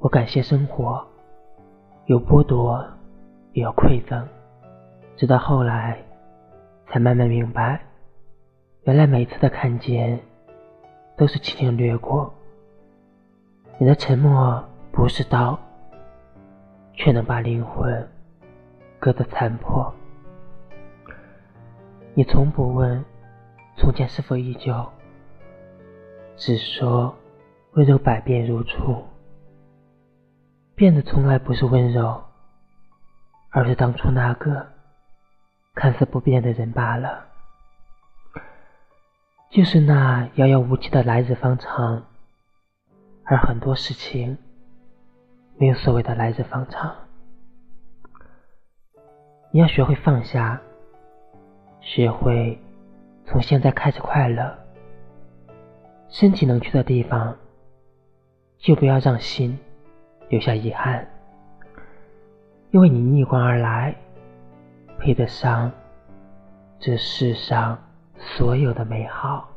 我感谢生活，有剥夺，也有馈赠，直到后来，才慢慢明白，原来每次的看见，都是轻轻掠过。你的沉默不是刀，却能把灵魂割得残破。你从不问从前是否依旧，只说温柔百变如初。变的从来不是温柔，而是当初那个看似不变的人罢了。就是那遥遥无期的来日方长，而很多事情没有所谓的来日方长。你要学会放下。学会从现在开始快乐，身体能去的地方，就不要让心留下遗憾，因为你逆光而来，配得上这世上所有的美好。